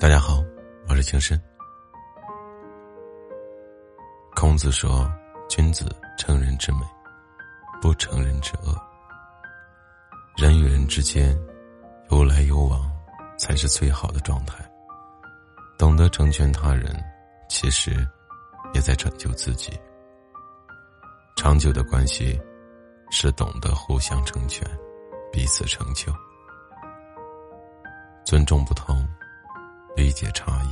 大家好，我是情深。孔子说：“君子成人之美，不成人之恶。人与人之间有来有往，才是最好的状态。懂得成全他人，其实也在拯救自己。长久的关系是懂得互相成全，彼此成就，尊重不同。”理解差异。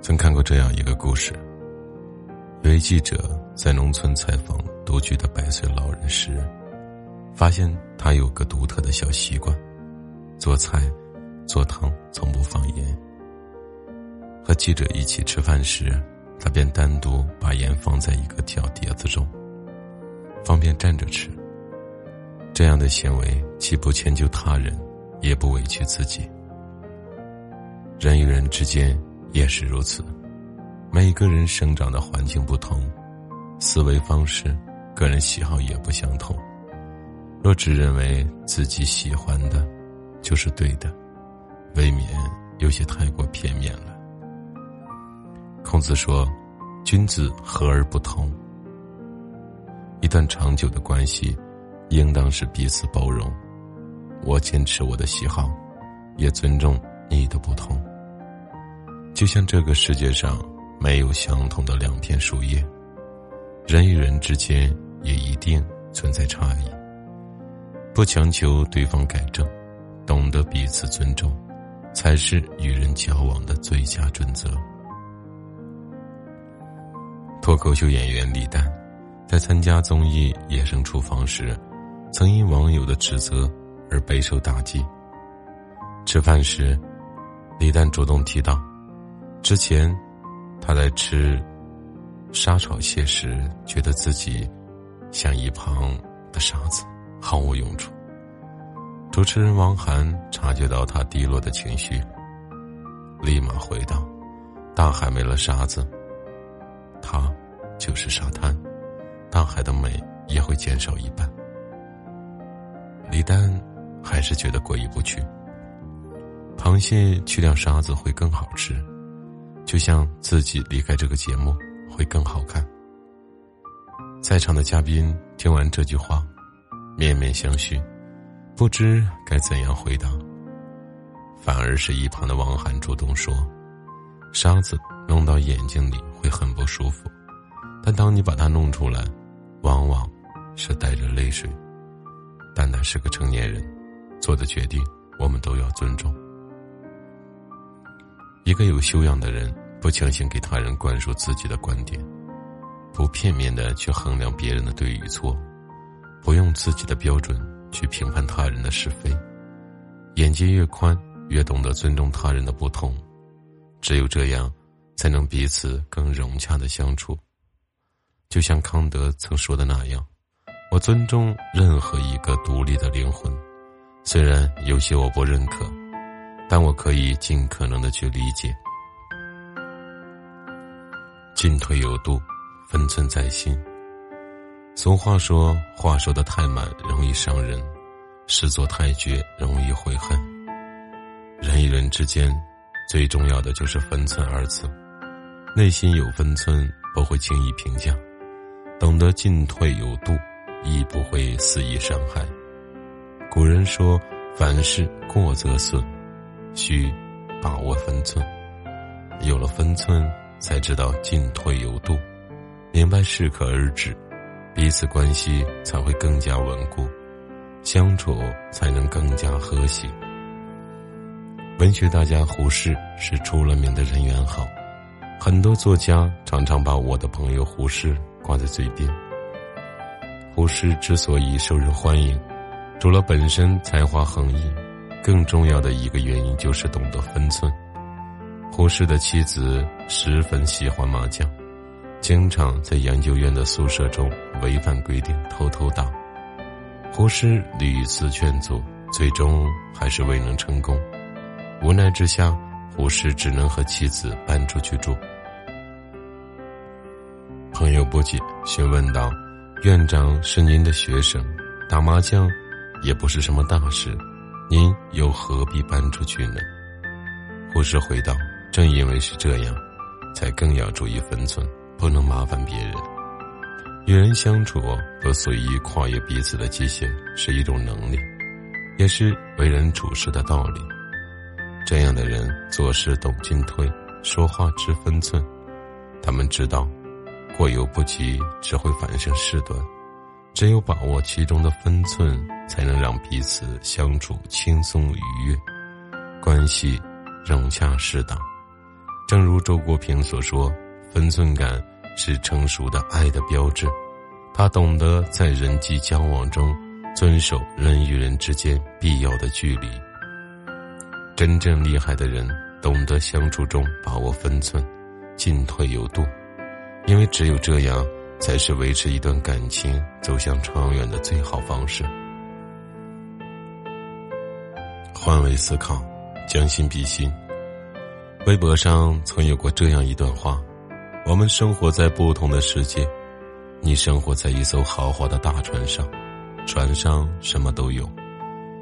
曾看过这样一个故事：有位记者在农村采访独居的百岁老人时，发现他有个独特的小习惯，做菜、做汤从不放盐。和记者一起吃饭时，他便单独把盐放在一个小碟子中，方便蘸着吃。这样的行为既不迁就他人。也不委屈自己。人与人之间也是如此，每个人生长的环境不同，思维方式、个人喜好也不相同。若只认为自己喜欢的，就是对的，未免有些太过片面了。孔子说：“君子和而不同。”一段长久的关系，应当是彼此包容。我坚持我的喜好，也尊重你的不同。就像这个世界上没有相同的两片树叶，人与人之间也一定存在差异。不强求对方改正，懂得彼此尊重，才是与人交往的最佳准则。脱口秀演员李诞，在参加综艺《野生厨房》时，曾因网友的指责。而备受打击。吃饭时，李诞主动提到，之前他在吃沙炒蟹时，觉得自己像一旁的沙子，毫无用处。主持人王涵察觉到他低落的情绪，立马回道：“大海没了沙子，它就是沙滩，大海的美也会减少一半。”李诞。还是觉得过意不去。螃蟹去掉沙子会更好吃，就像自己离开这个节目会更好看。在场的嘉宾听完这句话，面面相觑，不知该怎样回答。反而是一旁的王涵主动说：“沙子弄到眼睛里会很不舒服，但当你把它弄出来，往往是带着泪水。蛋蛋是个成年人。”做的决定，我们都要尊重。一个有修养的人，不强行给他人灌输自己的观点，不片面的去衡量别人的对与错，不用自己的标准去评判他人的是非。眼界越宽，越懂得尊重他人的不同，只有这样，才能彼此更融洽的相处。就像康德曾说的那样：“我尊重任何一个独立的灵魂。”虽然有些我不认可，但我可以尽可能的去理解。进退有度，分寸在心。俗话说：“话说的太满，容易伤人；事做太绝，容易悔恨。”人与人之间，最重要的就是分寸二字。内心有分寸，不会轻易评价；懂得进退有度，亦不会肆意伤害。古人说：“凡事过则损，需把握分寸。有了分寸，才知道进退有度，明白适可而止，彼此关系才会更加稳固，相处才能更加和谐。”文学大家胡适是出了名的人缘好，很多作家常常把我的朋友胡适挂在嘴边。胡适之所以受人欢迎。除了本身才华横溢，更重要的一个原因就是懂得分寸。胡适的妻子十分喜欢麻将，经常在研究院的宿舍中违反规定偷偷打。胡适屡次劝阻，最终还是未能成功。无奈之下，胡适只能和妻子搬出去住。朋友不解，询问道：“院长是您的学生，打麻将？”也不是什么大事，您又何必搬出去呢？护士回道：“正因为是这样，才更要注意分寸，不能麻烦别人。与人相处，不随意跨越彼此的界限，是一种能力，也是为人处事的道理。这样的人做事懂进退，说话知分寸。他们知道，过犹不及只会反生事端。只有把握其中的分寸，才能让彼此相处轻松愉悦，关系。”融洽适当，正如周国平所说：“分寸感是成熟的爱的标志。”他懂得在人际交往中遵守人与人之间必要的距离。真正厉害的人懂得相处中把握分寸，进退有度，因为只有这样，才是维持一段感情走向长远的最好方式。换位思考。将心比心。微博上曾有过这样一段话：我们生活在不同的世界，你生活在一艘豪华的大船上，船上什么都有，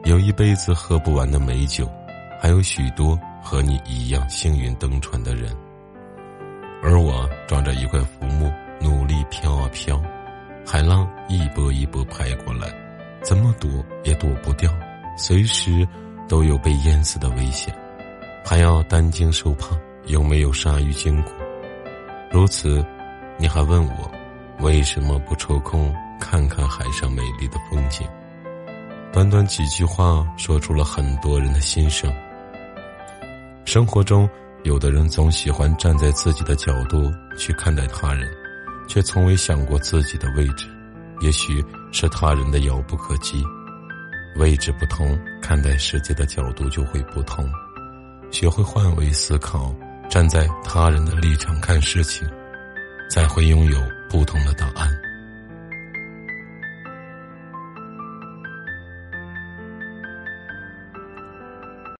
有一辈子喝不完的美酒，还有许多和你一样幸运登船的人。而我装着一块浮木，飘啊飘，海浪一波一波拍过来，怎么躲也躲不掉，随时。都有被淹死的危险，还要担惊受怕，有没有鲨鱼经过？如此，你还问我，为什么不抽空看看海上美丽的风景？短短几句话，说出了很多人的心声。生活中，有的人总喜欢站在自己的角度去看待他人，却从未想过自己的位置，也许是他人的遥不可及。位置不同，看待世界的角度就会不同。学会换位思考，站在他人的立场看事情，才会拥有不同的答案。